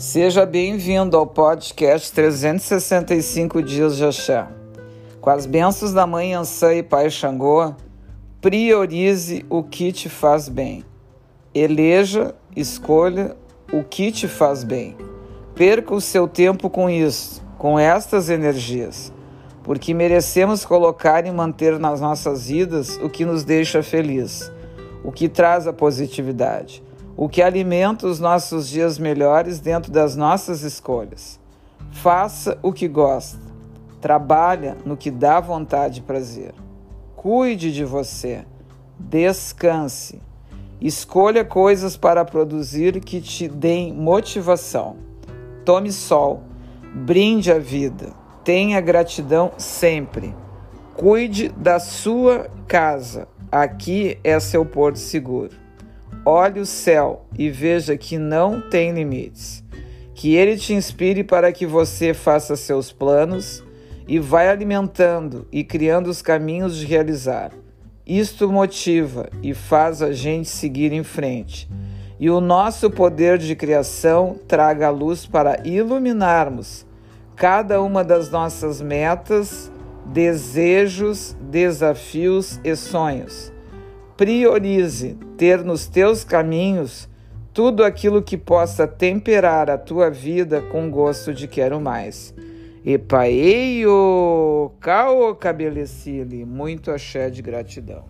Seja bem-vindo ao podcast 365 Dias de Axé. Com as bênçãos da Mãe Ansã e Pai Xangô, priorize o que te faz bem. Eleja, escolha o que te faz bem. Perca o seu tempo com isso, com estas energias, porque merecemos colocar e manter nas nossas vidas o que nos deixa feliz, o que traz a positividade o que alimenta os nossos dias melhores dentro das nossas escolhas. Faça o que gosta. Trabalha no que dá vontade e prazer. Cuide de você. Descanse. Escolha coisas para produzir que te deem motivação. Tome sol. Brinde a vida. Tenha gratidão sempre. Cuide da sua casa. Aqui é seu porto seguro. Olhe o céu e veja que não tem limites. Que ele te inspire para que você faça seus planos e vai alimentando e criando os caminhos de realizar. Isto motiva e faz a gente seguir em frente. E o nosso poder de criação traga a luz para iluminarmos cada uma das nossas metas, desejos, desafios e sonhos Priorize ter nos teus caminhos tudo aquilo que possa temperar a tua vida com gosto de quero mais. Epaeio, cao cabelecile, muito axé de gratidão.